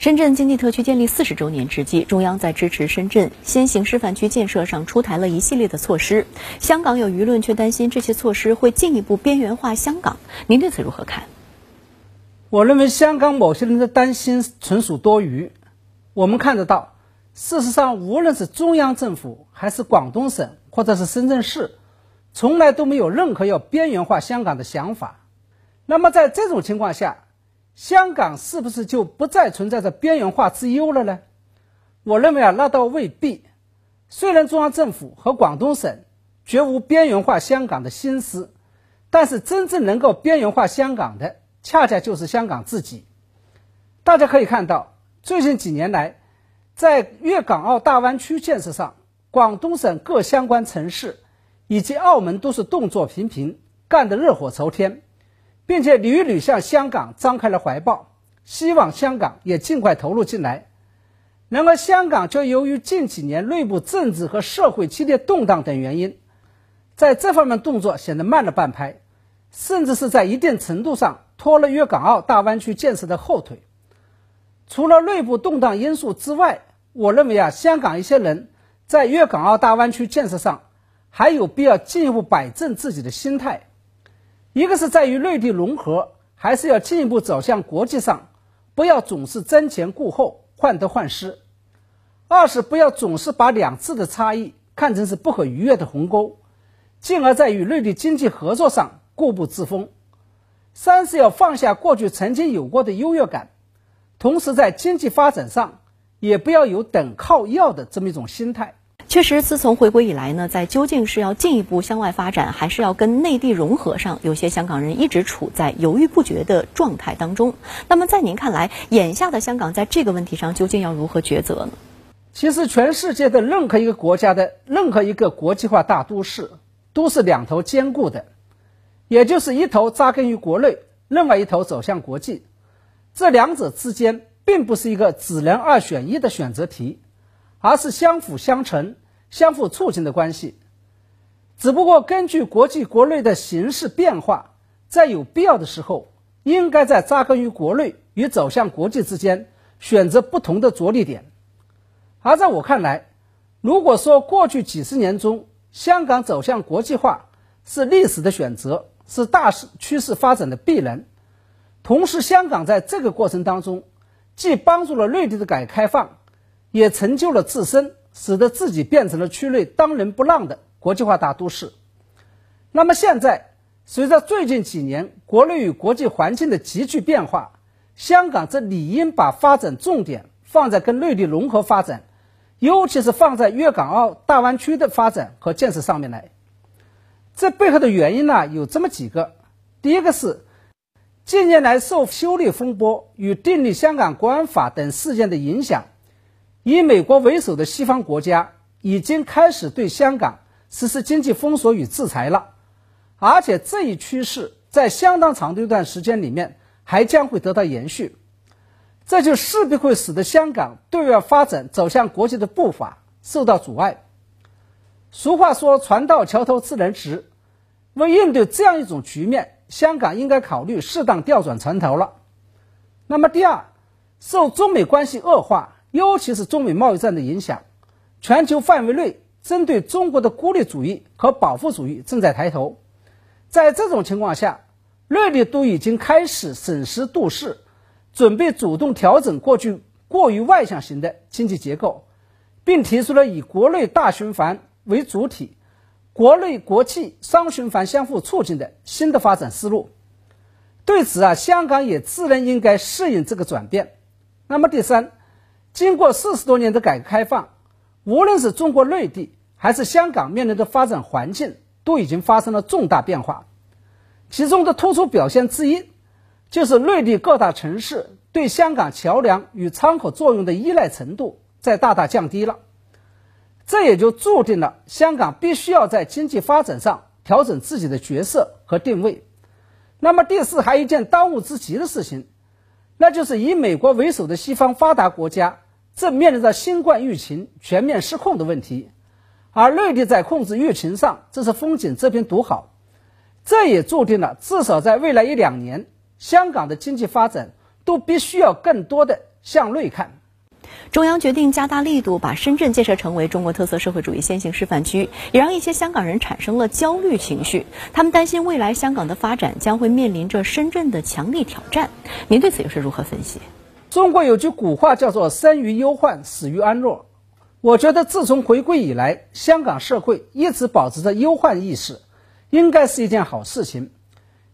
深圳经济特区建立四十周年之际，中央在支持深圳先行示范区建设上出台了一系列的措施。香港有舆论却担心这些措施会进一步边缘化香港。您对此如何看？我认为香港某些人的担心纯属多余。我们看得到，事实上，无论是中央政府，还是广东省，或者是深圳市，从来都没有任何要边缘化香港的想法。那么，在这种情况下，香港是不是就不再存在着边缘化之忧了呢？我认为啊，那倒未必。虽然中央政府和广东省绝无边缘化香港的心思，但是真正能够边缘化香港的，恰恰就是香港自己。大家可以看到，最近几年来，在粤港澳大湾区建设上，广东省各相关城市以及澳门都是动作频频，干得热火朝天。并且屡屡向香港张开了怀抱，希望香港也尽快投入进来。然而，香港却由于近几年内部政治和社会激烈动荡等原因，在这方面动作显得慢了半拍，甚至是在一定程度上拖了粤港澳大湾区建设的后腿。除了内部动荡因素之外，我认为啊，香港一些人在粤港澳大湾区建设上还有必要进一步摆正自己的心态。一个是在于内地融合，还是要进一步走向国际上，不要总是瞻前顾后、患得患失；二是不要总是把两次的差异看成是不可逾越的鸿沟，进而在与内地经济合作上固步自封；三是要放下过去曾经有过的优越感，同时在经济发展上也不要有等靠要的这么一种心态。确实，自从回归以来呢，在究竟是要进一步向外发展，还是要跟内地融合上，有些香港人一直处在犹豫不决的状态当中。那么，在您看来，眼下的香港在这个问题上究竟要如何抉择呢？其实，全世界的任何一个国家的任何一个国际化大都市，都是两头兼顾的，也就是一头扎根于国内，另外一头走向国际。这两者之间，并不是一个只能二选一的选择题，而是相辅相成。相互促进的关系，只不过根据国际国内的形势变化，在有必要的时候，应该在扎根于国内与走向国际之间选择不同的着力点。而在我看来，如果说过去几十年中，香港走向国际化是历史的选择，是大势趋势发展的必然，同时香港在这个过程当中，既帮助了内地的改革开放，也成就了自身。使得自己变成了区内当仁不让的国际化大都市。那么现在，随着最近几年国内与国际环境的急剧变化，香港则理应把发展重点放在跟内地融合发展，尤其是放在粤港澳大湾区的发展和建设上面来。这背后的原因呢，有这么几个：第一个是近年来受修例风波与订立香港国安法等事件的影响。以美国为首的西方国家已经开始对香港实施经济封锁与制裁了，而且这一趋势在相当长的一段时间里面还将会得到延续，这就势必会使得香港对外发展走向国际的步伐受到阻碍。俗话说“船到桥头自然直”，为应对这样一种局面，香港应该考虑适当调转船头了。那么第二，受中美关系恶化。尤其是中美贸易战的影响，全球范围内针对中国的孤立主义和保护主义正在抬头。在这种情况下，内地都已经开始审时度势，准备主动调整过去过于外向型的经济结构，并提出了以国内大循环为主体、国内国际双循环相互促进的新的发展思路。对此啊，香港也自然应该适应这个转变。那么第三。经过四十多年的改革开放，无论是中国内地还是香港面临的发展环境，都已经发生了重大变化。其中的突出表现之一，就是内地各大城市对香港桥梁与窗口作用的依赖程度在大大降低了。这也就注定了香港必须要在经济发展上调整自己的角色和定位。那么第四，还一件当务之急的事情。那就是以美国为首的西方发达国家正面临着新冠疫情全面失控的问题，而内地在控制疫情上这是风景这边独好，这也注定了至少在未来一两年，香港的经济发展都必须要更多的向内看。中央决定加大力度，把深圳建设成为中国特色社会主义先行示范区，也让一些香港人产生了焦虑情绪。他们担心未来香港的发展将会面临着深圳的强力挑战。您对此又是如何分析？中国有句古话叫做“生于忧患，死于安乐”。我觉得自从回归以来，香港社会一直保持着忧患意识，应该是一件好事情，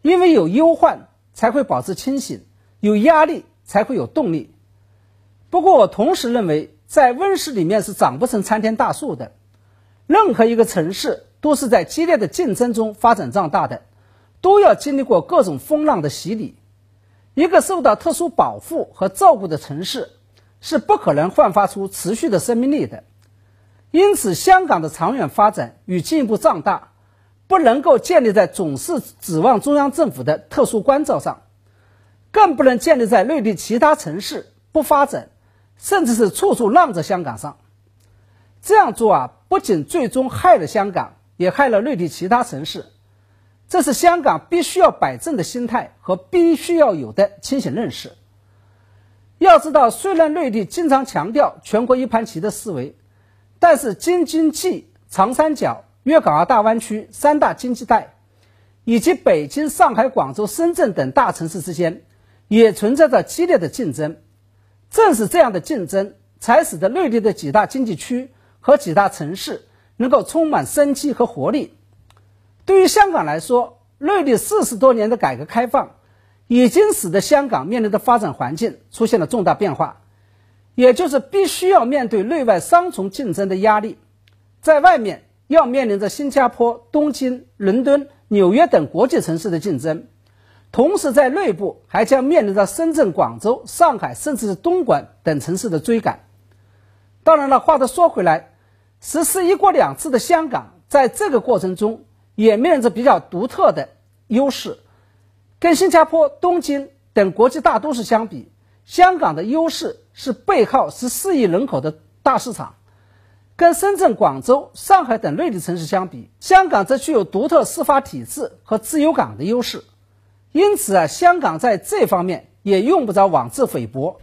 因为有忧患才会保持清醒，有压力才会有动力。不过，我同时认为，在温室里面是长不成参天大树的。任何一个城市都是在激烈的竞争中发展壮大的，都要经历过各种风浪的洗礼。一个受到特殊保护和照顾的城市，是不可能焕发出持续的生命力的。因此，香港的长远发展与进一步壮大，不能够建立在总是指望中央政府的特殊关照上，更不能建立在内地其他城市不发展。甚至是处处让着香港上，这样做啊，不仅最终害了香港，也害了内地其他城市。这是香港必须要摆正的心态和必须要有的清醒认识。要知道，虽然内地经常强调全国一盘棋的思维，但是京津冀、长三角、粤港澳大湾区三大经济带，以及北京、上海、广州、深圳等大城市之间，也存在着激烈的竞争。正是这样的竞争，才使得内地的几大经济区和几大城市能够充满生机和活力。对于香港来说，内地四十多年的改革开放，已经使得香港面临的发展环境出现了重大变化，也就是必须要面对内外双重竞争的压力，在外面要面临着新加坡、东京、伦敦、纽约等国际城市的竞争。同时，在内部还将面临着深圳、广州、上海，甚至是东莞等城市的追赶。当然了，话都说回来，实施“一国两制”的香港，在这个过程中也面临着比较独特的优势。跟新加坡、东京等国际大都市相比，香港的优势是背靠十四亿人口的大市场；跟深圳、广州、上海等内地城市相比，香港则具有独特司法体制和自由港的优势。因此啊，香港在这方面也用不着妄自菲薄。